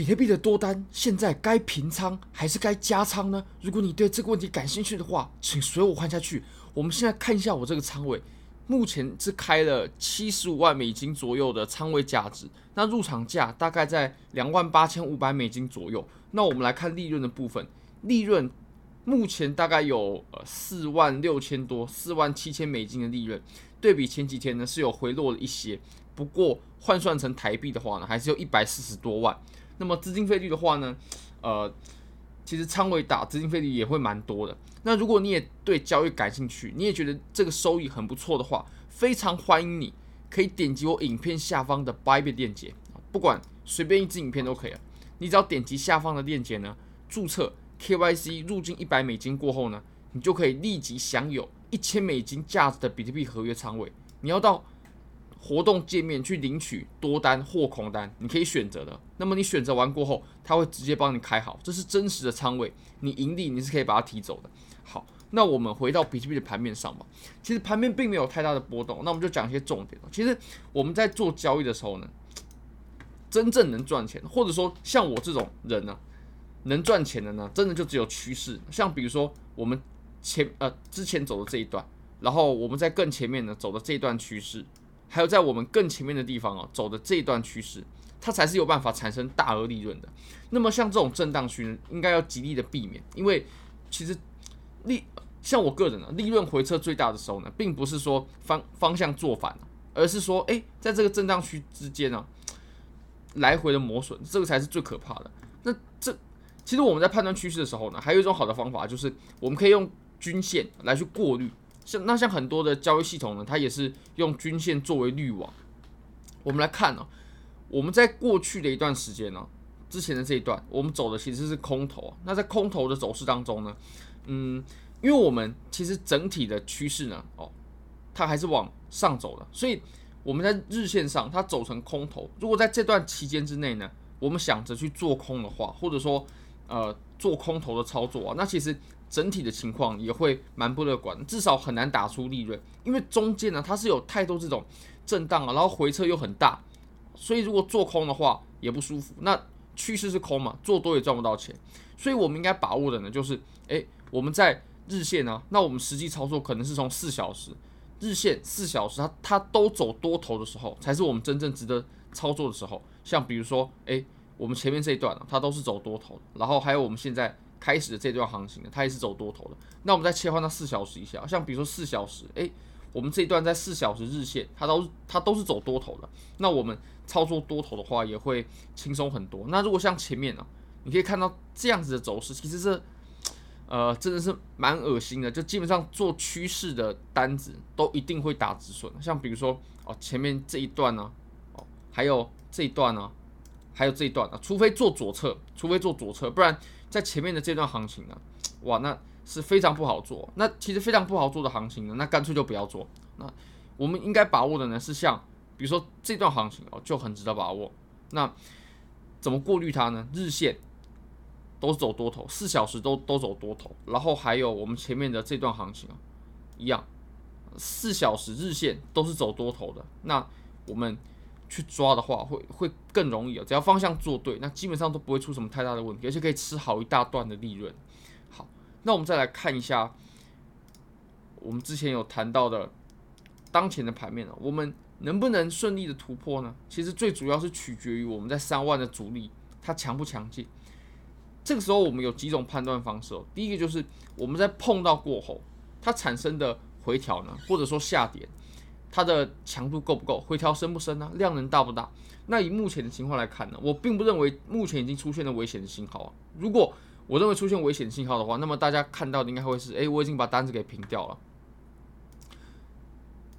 比特币的多单现在该平仓还是该加仓呢？如果你对这个问题感兴趣的话，请随我看下去。我们现在看一下我这个仓位，目前是开了七十五万美金左右的仓位价值，那入场价大概在两万八千五百美金左右。那我们来看利润的部分，利润目前大概有呃四万六千多、四万七千美金的利润，对比前几天呢是有回落了一些，不过换算成台币的话呢，还是有一百四十多万。那么资金费率的话呢，呃，其实仓位大，资金费率也会蛮多的。那如果你也对交易感兴趣，你也觉得这个收益很不错的话，非常欢迎你可以点击我影片下方的 Bybit 链接，不管随便一支影片都可以了。你只要点击下方的链接呢，注册 KYC 入金一百美金过后呢，你就可以立即享有一千美金价值的比特币合约仓位。你要到活动界面去领取多单或空单，你可以选择的。那么你选择完过后，它会直接帮你开好，这是真实的仓位。你盈利你是可以把它提走的。好，那我们回到比特币的盘面上吧。其实盘面并没有太大的波动，那我们就讲一些重点。其实我们在做交易的时候呢，真正能赚钱，或者说像我这种人呢，能赚钱的呢，真的就只有趋势。像比如说我们前呃之前走的这一段，然后我们在更前面呢走的这一段趋势。还有在我们更前面的地方啊，走的这一段趋势，它才是有办法产生大额利润的。那么像这种震荡区呢，应该要极力的避免，因为其实利像我个人呢，利润回撤最大的时候呢，并不是说方方向做反，而是说诶，在这个震荡区之间呢，来回的磨损，这个才是最可怕的。那这其实我们在判断趋势的时候呢，还有一种好的方法，就是我们可以用均线来去过滤。像那像很多的交易系统呢，它也是用均线作为滤网。我们来看呢、啊，我们在过去的一段时间呢、之前的这一段，我们走的其实是空头。那在空头的走势当中呢，嗯，因为我们其实整体的趋势呢，哦，它还是往上走的，所以我们在日线上它走成空头。如果在这段期间之内呢，我们想着去做空的话，或者说呃做空头的操作啊，那其实。整体的情况也会蛮不乐观，至少很难打出利润，因为中间呢它是有太多这种震荡啊，然后回撤又很大，所以如果做空的话也不舒服。那趋势是空嘛，做多也赚不到钱，所以我们应该把握的呢就是，诶，我们在日线呢，那我们实际操作可能是从四小时日线四小时它它都走多头的时候，才是我们真正值得操作的时候。像比如说，诶，我们前面这一段呢，它都是走多头，然后还有我们现在。开始的这段行情呢，它也是走多头的。那我们再切换到四小时以下，像比如说四小时，诶，我们这一段在四小时日线，它都它都是走多头的。那我们操作多头的话，也会轻松很多。那如果像前面呢，你可以看到这样子的走势，其实是呃真的是蛮恶心的。就基本上做趋势的单子都一定会打止损。像比如说哦，前面这一段呢，哦，还有这一段呢，还有这一段呢，除非做左侧，除非做左侧，不然。在前面的这段行情呢，哇，那是非常不好做。那其实非常不好做的行情呢，那干脆就不要做。那我们应该把握的呢，是像比如说这段行情哦，就很值得把握。那怎么过滤它呢？日线都是走多头，四小时都都走多头，然后还有我们前面的这段行情啊，一样，四小时日线都是走多头的。那我们。去抓的话会会更容易啊，只要方向做对，那基本上都不会出什么太大的问题，而且可以吃好一大段的利润。好，那我们再来看一下，我们之前有谈到的当前的盘面啊，我们能不能顺利的突破呢？其实最主要是取决于我们在三万的阻力它强不强劲。这个时候我们有几种判断方式哦，第一个就是我们在碰到过后，它产生的回调呢，或者说下跌。它的强度够不够？回调深不深呢？量能大不大？那以目前的情况来看呢，我并不认为目前已经出现了危险的信号啊。如果我认为出现危险信号的话，那么大家看到的应该会是：诶，我已经把单子给平掉了。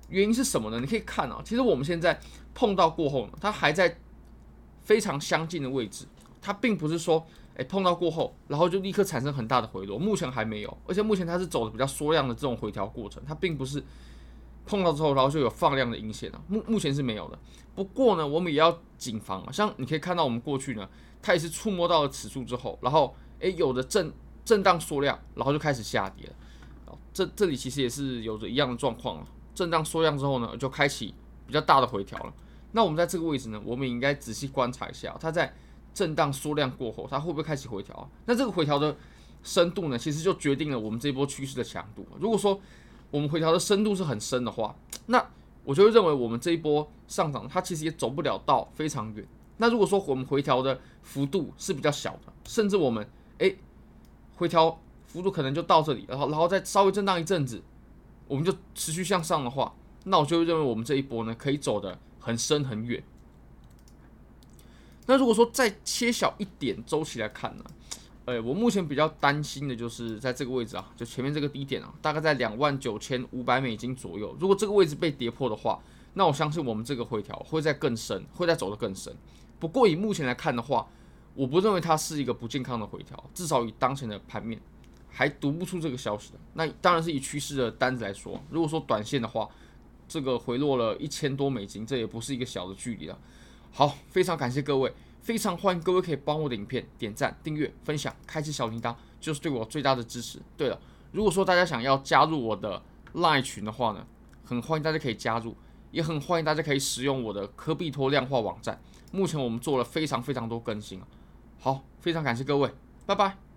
原因是什么呢？你可以看啊，其实我们现在碰到过后呢，它还在非常相近的位置，它并不是说，诶，碰到过后，然后就立刻产生很大的回落，目前还没有。而且目前它是走的比较缩量的这种回调过程，它并不是。碰到之后，然后就有放量的阴线了。目目前是没有的。不过呢，我们也要谨防啊。像你可以看到，我们过去呢，它也是触摸到了此处之后，然后诶，有的震震荡缩量，然后就开始下跌了。这这里其实也是有着一样的状况啊。震荡缩量之后呢，就开启比较大的回调了。那我们在这个位置呢，我们也应该仔细观察一下，它在震荡缩量过后，它会不会开始回调啊？那这个回调的深度呢，其实就决定了我们这波趋势的强度。如果说我们回调的深度是很深的话，那我就会认为我们这一波上涨，它其实也走不了到非常远。那如果说我们回调的幅度是比较小的，甚至我们诶回调幅度可能就到这里，然后然后再稍微震荡一阵子，我们就持续向上的话，那我就认为我们这一波呢可以走得很深很远。那如果说再切小一点周期来看呢，诶，我目前比较担心的就是在这个位置啊，就前面这个低点啊，大概在两万九千五百美金左右。如果这个位置被跌破的话，那我相信我们这个回调会再更深，会再走得更深。不过以目前来看的话，我不认为它是一个不健康的回调，至少以当前的盘面还读不出这个消息的。那当然是以趋势的单子来说，如果说短线的话，这个回落了一千多美金，这也不是一个小的距离了。好，非常感谢各位。非常欢迎各位可以帮我的影片点赞、订阅、分享、开启小铃铛，就是对我最大的支持。对了，如果说大家想要加入我的 LINE 群的话呢，很欢迎大家可以加入，也很欢迎大家可以使用我的科比托量化网站。目前我们做了非常非常多更新。好，非常感谢各位，拜拜。